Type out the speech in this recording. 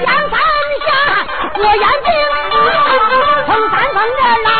两山下，我眼睛从三方这来。